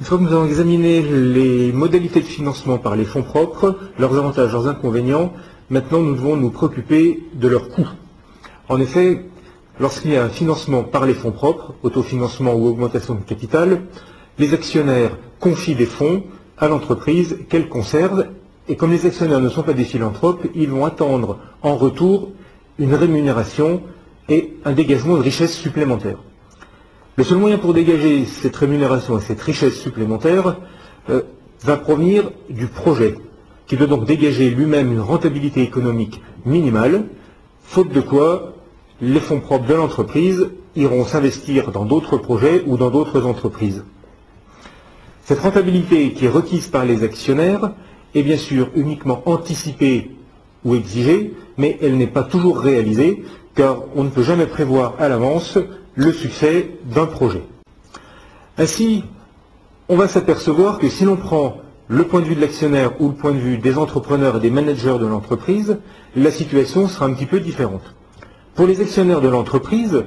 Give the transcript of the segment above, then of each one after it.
Une fois que nous avons examiné les modalités de financement par les fonds propres, leurs avantages, leurs inconvénients, maintenant nous devons nous préoccuper de leurs coûts. En effet, lorsqu'il y a un financement par les fonds propres, autofinancement ou augmentation de capital, les actionnaires confient des fonds à l'entreprise qu'elle conserve, et comme les actionnaires ne sont pas des philanthropes, ils vont attendre en retour une rémunération et un dégagement de richesse supplémentaire. Le seul moyen pour dégager cette rémunération et cette richesse supplémentaire euh, va provenir du projet, qui doit donc dégager lui-même une rentabilité économique minimale, faute de quoi les fonds propres de l'entreprise iront s'investir dans d'autres projets ou dans d'autres entreprises. Cette rentabilité qui est requise par les actionnaires est bien sûr uniquement anticipée ou exigée, mais elle n'est pas toujours réalisée, car on ne peut jamais prévoir à l'avance le succès d'un projet. Ainsi, on va s'apercevoir que si l'on prend le point de vue de l'actionnaire ou le point de vue des entrepreneurs et des managers de l'entreprise, la situation sera un petit peu différente. Pour les actionnaires de l'entreprise,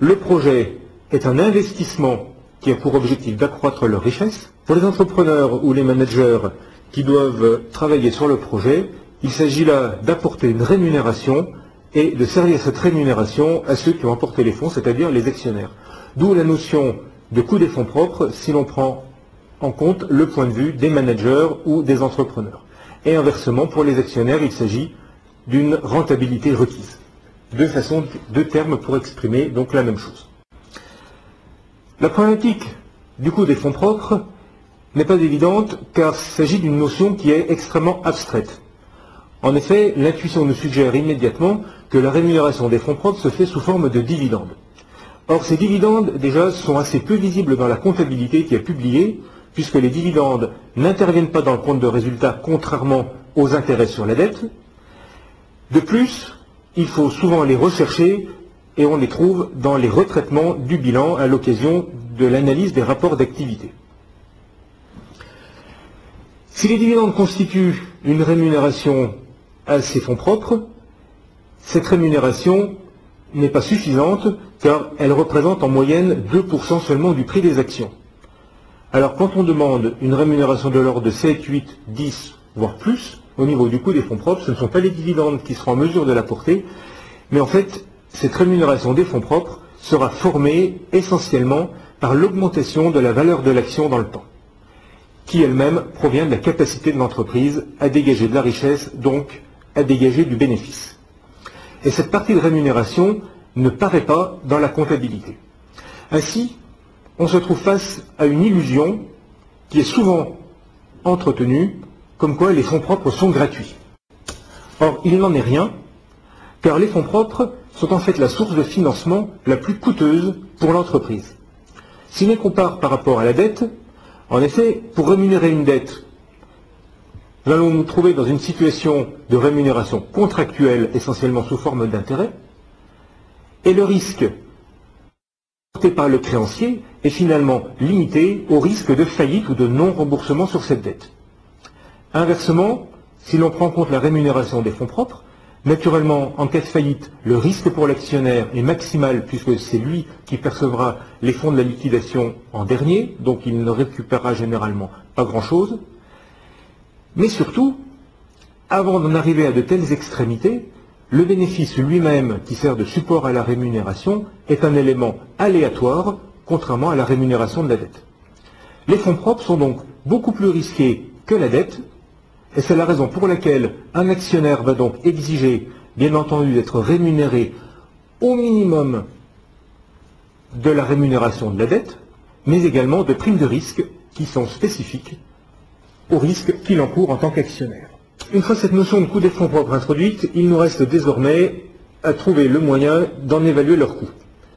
le projet est un investissement qui a pour objectif d'accroître leur richesse. Pour les entrepreneurs ou les managers qui doivent travailler sur le projet, il s'agit là d'apporter une rémunération et de servir cette rémunération à ceux qui ont apporté les fonds, c'est-à-dire les actionnaires. D'où la notion de coût des fonds propres si l'on prend en compte le point de vue des managers ou des entrepreneurs. Et inversement, pour les actionnaires, il s'agit d'une rentabilité requise. Deux façons, deux termes pour exprimer donc la même chose. La problématique du coût des fonds propres n'est pas évidente car il s'agit d'une notion qui est extrêmement abstraite. En effet, l'intuition nous suggère immédiatement que la rémunération des fonds propres se fait sous forme de dividendes. Or, ces dividendes, déjà, sont assez peu visibles dans la comptabilité qui est publiée, puisque les dividendes n'interviennent pas dans le compte de résultat, contrairement aux intérêts sur la dette. De plus, il faut souvent les rechercher et on les trouve dans les retraitements du bilan à l'occasion de l'analyse des rapports d'activité. Si les dividendes constituent une rémunération à ces fonds propres, cette rémunération n'est pas suffisante car elle représente en moyenne 2% seulement du prix des actions. Alors quand on demande une rémunération de l'ordre de 7, 8, 10, voire plus, au niveau du coût des fonds propres, ce ne sont pas les dividendes qui seront en mesure de l'apporter, mais en fait, cette rémunération des fonds propres sera formée essentiellement par l'augmentation de la valeur de l'action dans le temps, qui elle-même provient de la capacité de l'entreprise à dégager de la richesse, donc à dégager du bénéfice. Et cette partie de rémunération ne paraît pas dans la comptabilité. Ainsi, on se trouve face à une illusion qui est souvent entretenue, comme quoi les fonds propres sont gratuits. Or, il n'en est rien, car les fonds propres sont en fait la source de financement la plus coûteuse pour l'entreprise. Si l'on compare par rapport à la dette, en effet, pour rémunérer une dette, nous allons nous trouver dans une situation de rémunération contractuelle essentiellement sous forme d'intérêt, et le risque porté par le créancier est finalement limité au risque de faillite ou de non-remboursement sur cette dette. Inversement, si l'on prend en compte la rémunération des fonds propres, naturellement, en cas de faillite, le risque pour l'actionnaire est maximal puisque c'est lui qui percevra les fonds de la liquidation en dernier, donc il ne récupérera généralement pas grand-chose. Mais surtout, avant d'en arriver à de telles extrémités, le bénéfice lui-même qui sert de support à la rémunération est un élément aléatoire, contrairement à la rémunération de la dette. Les fonds propres sont donc beaucoup plus risqués que la dette, et c'est la raison pour laquelle un actionnaire va donc exiger, bien entendu, d'être rémunéré au minimum de la rémunération de la dette, mais également de primes de risque qui sont spécifiques au risque qu'il encourt en tant qu'actionnaire. Une fois cette notion de coût des fonds propres introduite, il nous reste désormais à trouver le moyen d'en évaluer leur coût.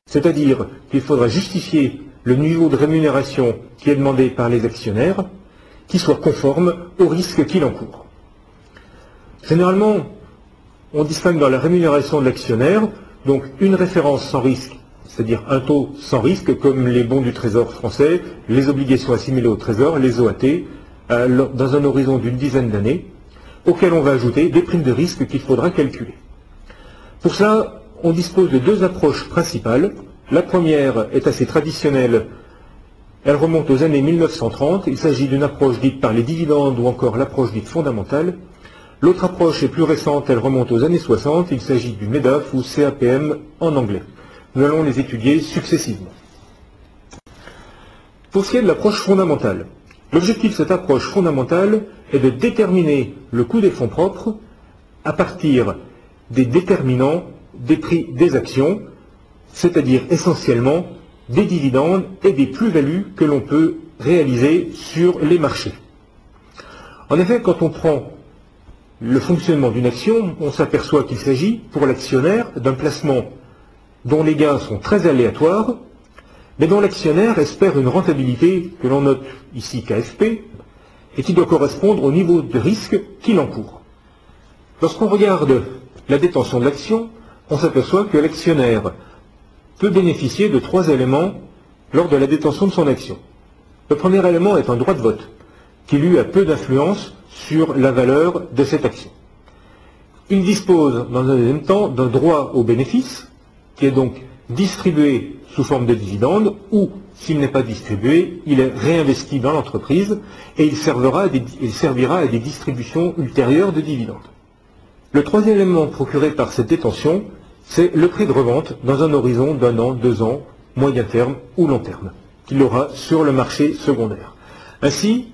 C'est-à-dire qu'il faudra justifier le niveau de rémunération qui est demandé par les actionnaires, qui soit conforme au risque qu'il encourt. Généralement, on distingue dans la rémunération de l'actionnaire, donc une référence sans risque, c'est-à-dire un taux sans risque, comme les bons du Trésor français, les obligations assimilées au Trésor, les OAT, dans un horizon d'une dizaine d'années, auquel on va ajouter des primes de risque qu'il faudra calculer. Pour ça, on dispose de deux approches principales. La première est assez traditionnelle Elle remonte aux années 1930. Il s'agit d'une approche dite par les dividendes ou encore l'approche dite fondamentale. L'autre approche est plus récente, elle remonte aux années 60. Il s'agit du MEDAF ou CAPM en anglais. Nous allons les étudier successivement. Pour ce qui est de l'approche fondamentale, l'objectif de cette approche fondamentale est de déterminer le coût des fonds propres à partir des déterminants des prix des actions, c'est-à-dire essentiellement des dividendes et des plus-values que l'on peut réaliser sur les marchés. En effet, quand on prend le fonctionnement d'une action, on s'aperçoit qu'il s'agit pour l'actionnaire d'un placement dont les gains sont très aléatoires, mais dont l'actionnaire espère une rentabilité que l'on note ici KFP, et qui doit correspondre au niveau de risque qu'il encourt. Lorsqu'on regarde la détention de l'action, on s'aperçoit que l'actionnaire peut bénéficier de trois éléments lors de la détention de son action. Le premier élément est un droit de vote, qui lui a peu d'influence sur la valeur de cette action. Il dispose, dans un deuxième temps, d'un droit au bénéfice, qui est donc distribué sous forme de dividende, ou, s'il n'est pas distribué, il est réinvesti dans l'entreprise et il servira, il servira à des distributions ultérieures de dividendes. Le troisième élément procuré par cette détention, c'est le prix de revente dans un horizon d'un an, deux ans, moyen terme ou long terme, qu'il aura sur le marché secondaire. Ainsi,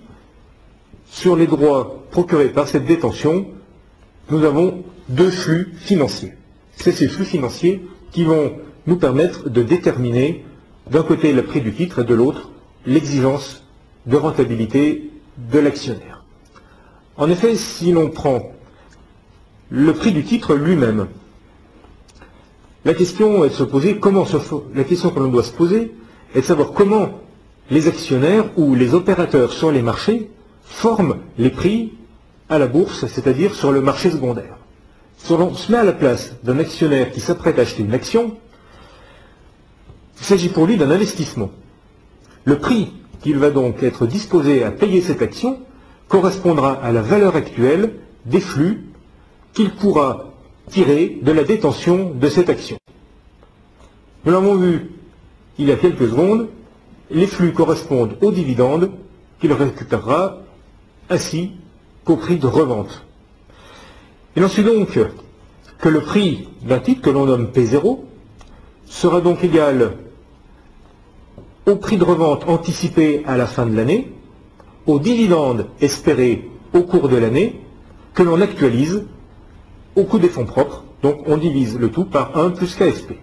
sur les droits procurés par cette détention, nous avons deux flux financiers. C'est ces flux financiers qui vont nous permettre de déterminer d'un côté le prix du titre et de l'autre l'exigence de rentabilité de l'actionnaire. En effet, si l'on prend le prix du titre lui-même, la question est de se poser comment la question que l'on doit se poser est de savoir comment les actionnaires ou les opérateurs sur les marchés forment les prix à la bourse, c'est-à-dire sur le marché secondaire. Si on se met à la place d'un actionnaire qui s'apprête à acheter une action, il s'agit pour lui d'un investissement. Le prix qu'il va donc être disposé à payer cette action correspondra à la valeur actuelle des flux qu'il pourra tirer de la détention de cette action. Nous l'avons vu il y a quelques secondes, les flux correspondent aux dividendes qu'il récupérera ainsi qu'au prix de revente. Il en suit donc que le prix d'un titre que l'on nomme P0 sera donc égal au prix de revente anticipé à la fin de l'année, aux dividendes espérés au cours de l'année, que l'on actualise au coût des fonds propres, donc on divise le tout par 1 plus KSP.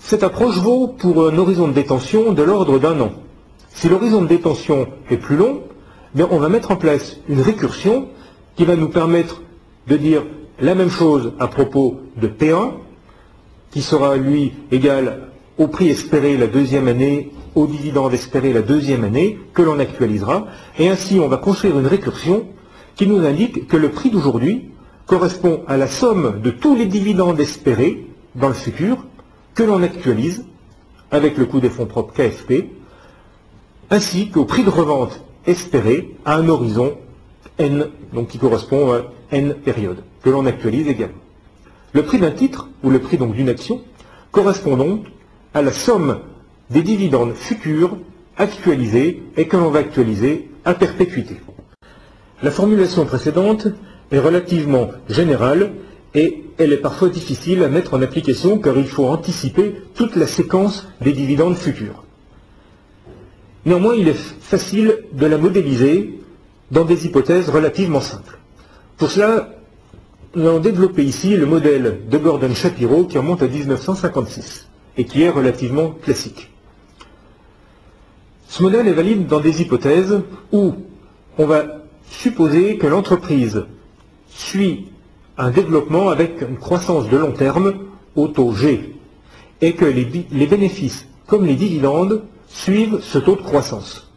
Cette approche vaut pour un horizon de détention de l'ordre d'un an. Si l'horizon de détention est plus long, bien on va mettre en place une récursion qui va nous permettre de dire la même chose à propos de P1, qui sera lui égal au prix espéré la deuxième année, au dividende espéré la deuxième année, que l'on actualisera, et ainsi on va construire une récursion qui nous indique que le prix d'aujourd'hui correspond à la somme de tous les dividendes espérés dans le futur, que l'on actualise avec le coût des fonds propres KFP, ainsi qu'au prix de revente espéré à un horizon N, donc qui correspond à N périodes, que l'on actualise également. Le prix d'un titre, ou le prix donc d'une action, correspond donc à la somme des dividendes futurs actualisés et que l'on va actualiser à perpétuité. La formulation précédente est relativement générale et elle est parfois difficile à mettre en application car il faut anticiper toute la séquence des dividendes futurs. Néanmoins, il est facile de la modéliser dans des hypothèses relativement simples. Pour cela, nous allons développer ici le modèle de Gordon Shapiro qui remonte à 1956 et qui est relativement classique. Ce modèle est valide dans des hypothèses où on va supposer que l'entreprise suit un développement avec une croissance de long terme au taux G et que les, les bénéfices comme les dividendes suivent ce taux de croissance.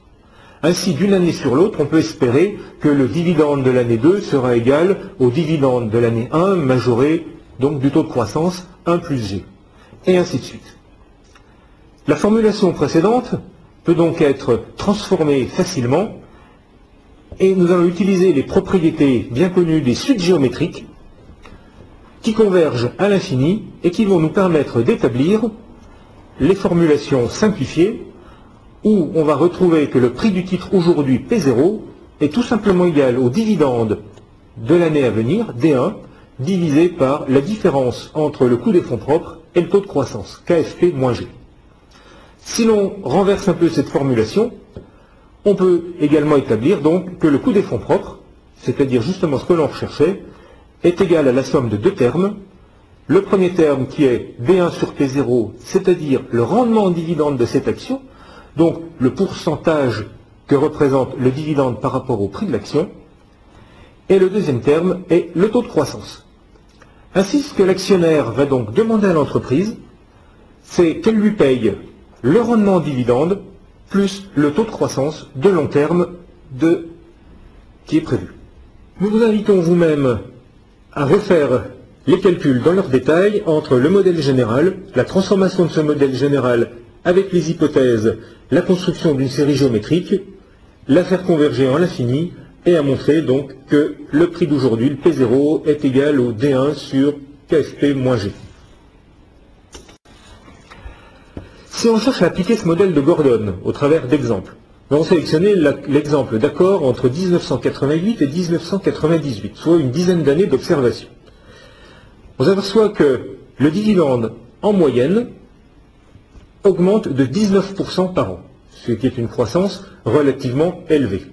Ainsi, d'une année sur l'autre, on peut espérer que le dividende de l'année 2 sera égal au dividende de l'année 1 majoré donc du taux de croissance 1 plus G. Et ainsi de suite. La formulation précédente peut donc être transformée facilement et nous allons utiliser les propriétés bien connues des suites géométriques qui convergent à l'infini et qui vont nous permettre d'établir les formulations simplifiées où on va retrouver que le prix du titre aujourd'hui P0 est tout simplement égal au dividende de l'année à venir, D1, divisé par la différence entre le coût des fonds propres et le taux de croissance, KFP moins G. Si l'on renverse un peu cette formulation, on peut également établir donc que le coût des fonds propres, c'est-à-dire justement ce que l'on recherchait, est égal à la somme de deux termes. Le premier terme qui est B1 sur P0, c'est-à-dire le rendement en dividende de cette action, donc le pourcentage que représente le dividende par rapport au prix de l'action, et le deuxième terme est le taux de croissance. Ainsi, ce que l'actionnaire va donc demander à l'entreprise, c'est qu'elle lui paye le rendement en dividende plus le taux de croissance de long terme qui est prévu. Nous vous invitons vous-même à refaire les calculs dans leur détail entre le modèle général, la transformation de ce modèle général avec les hypothèses, la construction d'une série géométrique, la faire converger en l'infini et à montrer donc que le prix d'aujourd'hui, le P0, est égal au D1 sur KFP moins G. Si on cherche à appliquer ce modèle de Gordon au travers d'exemples, nous allons sélectionner l'exemple d'accord entre 1988 et 1998, soit une dizaine d'années d'observation. On s'aperçoit que le dividende en moyenne augmente de 19% par an, ce qui est une croissance relativement élevée.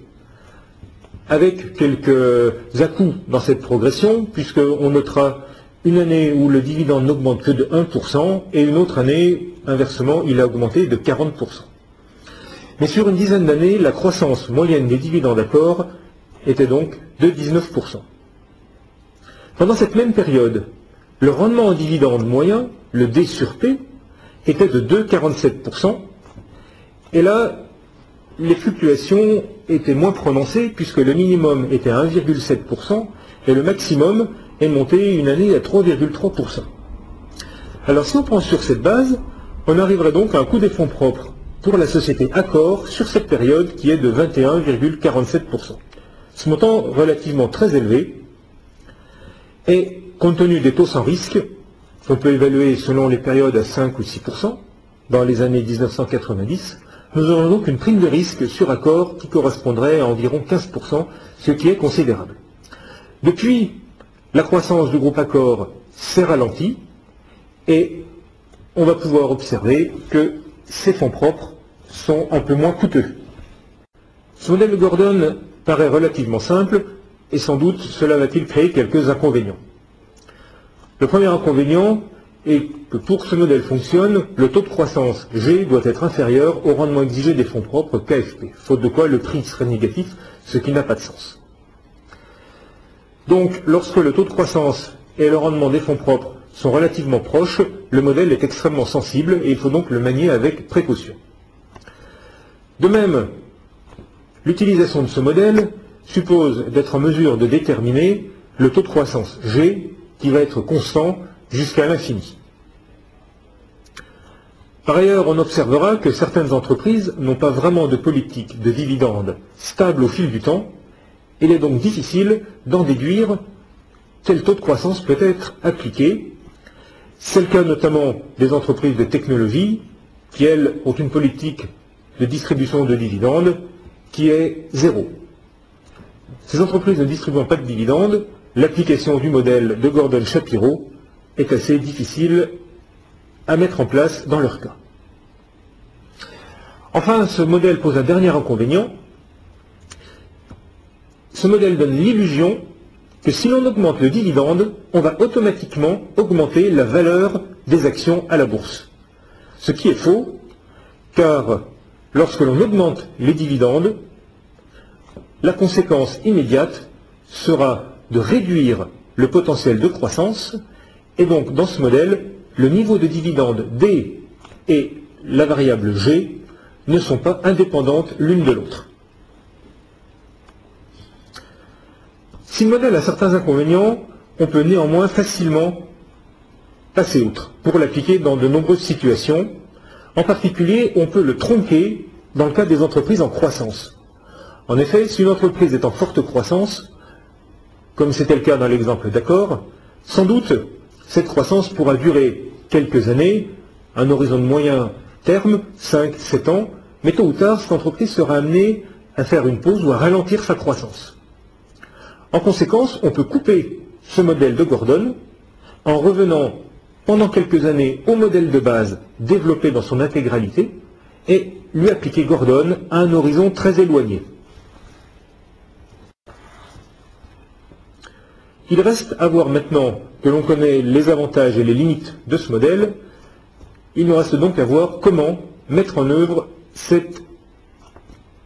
Avec quelques à-coups dans cette progression, puisqu'on notera une année où le dividende n'augmente que de 1% et une autre année, inversement, il a augmenté de 40%. Mais sur une dizaine d'années, la croissance moyenne des dividendes d'accord était donc de 19%. Pendant cette même période, le rendement en dividende moyen, le D sur P, était de 2,47%. Et là, les fluctuations étaient moins prononcées puisque le minimum était à 1,7% et le maximum est monté une année à 3,3%. Alors si on prend sur cette base, on arriverait donc à un coût des fonds propres pour la société Accor sur cette période qui est de 21,47%. Ce montant relativement très élevé et compte tenu des taux sans risque, on peut évaluer selon les périodes à 5 ou 6% dans les années 1990, nous aurons donc une prime de risque sur accord qui correspondrait à environ 15%, ce qui est considérable. Depuis, la croissance du groupe Accor s'est ralentie et on va pouvoir observer que ces fonds propres sont un peu moins coûteux. Ce modèle de Gordon paraît relativement simple et sans doute cela va-t-il créer quelques inconvénients. Le premier inconvénient est que pour que ce modèle fonctionne, le taux de croissance G doit être inférieur au rendement exigé des fonds propres KFP, faute de quoi le prix serait négatif, ce qui n'a pas de sens. Donc, lorsque le taux de croissance et le rendement des fonds propres sont relativement proches, le modèle est extrêmement sensible et il faut donc le manier avec précaution. De même, l'utilisation de ce modèle suppose d'être en mesure de déterminer le taux de croissance G qui va être constant jusqu'à l'infini. Par ailleurs, on observera que certaines entreprises n'ont pas vraiment de politique de dividendes stable au fil du temps. Il est donc difficile d'en déduire quel taux de croissance peut être appliqué. C'est le cas notamment des entreprises de technologie qui, elles, ont une politique de distribution de dividendes qui est zéro. Ces entreprises ne distribuant pas de dividendes, l'application du modèle de Gordon-Shapiro est assez difficile à mettre en place dans leur cas. Enfin, ce modèle pose un dernier inconvénient. Ce modèle donne l'illusion que si l'on augmente le dividende, on va automatiquement augmenter la valeur des actions à la bourse. Ce qui est faux, car lorsque l'on augmente les dividendes, la conséquence immédiate sera de réduire le potentiel de croissance, et donc dans ce modèle, le niveau de dividende D et la variable G ne sont pas indépendantes l'une de l'autre. Si le modèle a certains inconvénients, on peut néanmoins facilement passer outre pour l'appliquer dans de nombreuses situations. En particulier, on peut le tronquer dans le cas des entreprises en croissance. En effet, si une entreprise est en forte croissance, comme c'était le cas dans l'exemple d'accord, sans doute cette croissance pourra durer quelques années, un horizon de moyen terme, 5-7 ans, mais tôt ou tard, cette entreprise sera amenée à faire une pause ou à ralentir sa croissance. En conséquence, on peut couper ce modèle de Gordon en revenant pendant quelques années au modèle de base développé dans son intégralité et lui appliquer Gordon à un horizon très éloigné. Il reste à voir maintenant que l'on connaît les avantages et les limites de ce modèle, il nous reste donc à voir comment mettre en œuvre cette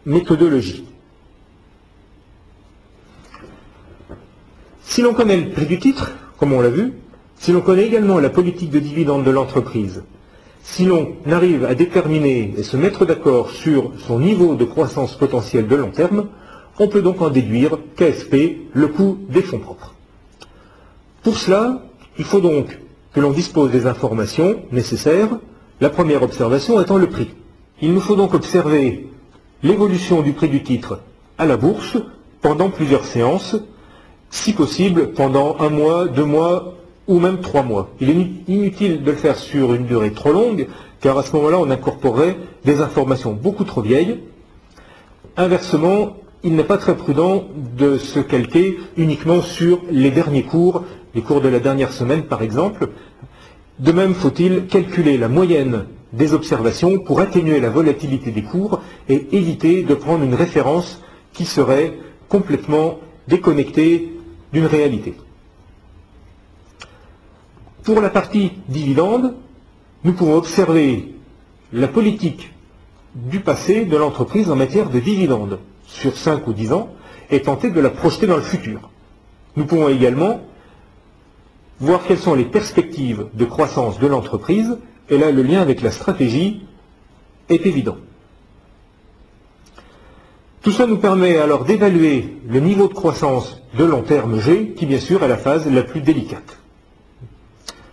méthodologie. Si l'on connaît le prix du titre, comme on l'a vu, si l'on connaît également la politique de dividende de l'entreprise, si l'on arrive à déterminer et se mettre d'accord sur son niveau de croissance potentielle de long terme, on peut donc en déduire KSP, le coût des fonds propres. Pour cela, il faut donc que l'on dispose des informations nécessaires, la première observation étant le prix. Il nous faut donc observer l'évolution du prix du titre à la bourse pendant plusieurs séances, si possible pendant un mois, deux mois ou même trois mois. Il est inutile de le faire sur une durée trop longue, car à ce moment-là, on incorporerait des informations beaucoup trop vieilles. Inversement, il n'est pas très prudent de se calquer uniquement sur les derniers cours, les cours de la dernière semaine par exemple. De même, faut-il calculer la moyenne des observations pour atténuer la volatilité des cours et éviter de prendre une référence qui serait complètement déconnectée d'une réalité. Pour la partie dividende, nous pouvons observer la politique du passé de l'entreprise en matière de dividendes sur 5 ou 10 ans et tenter de la projeter dans le futur. Nous pouvons également voir quelles sont les perspectives de croissance de l'entreprise, et là le lien avec la stratégie est évident. Tout ça nous permet alors d'évaluer le niveau de croissance de long terme G, qui bien sûr est la phase la plus délicate.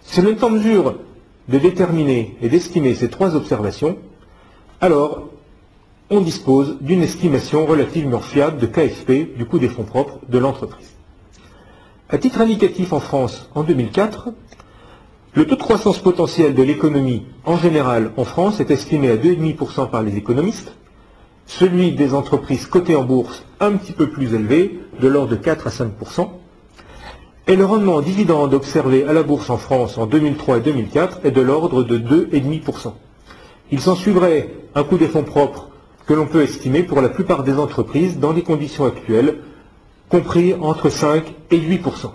Si on est en mesure de déterminer et d'estimer ces trois observations, alors on dispose d'une estimation relativement fiable de KFP, du coût des fonds propres de l'entreprise. À titre indicatif en France, en 2004, le taux de croissance potentiel de l'économie en général en France est estimé à 2,5% par les économistes, celui des entreprises cotées en bourse un petit peu plus élevé, de l'ordre de 4 à 5%, et le rendement dividende observé à la bourse en France en 2003 et 2004 est de l'ordre de 2,5%. Il s'en suivrait un coût des fonds propres que l'on peut estimer pour la plupart des entreprises dans les conditions actuelles, compris entre 5 et 8%.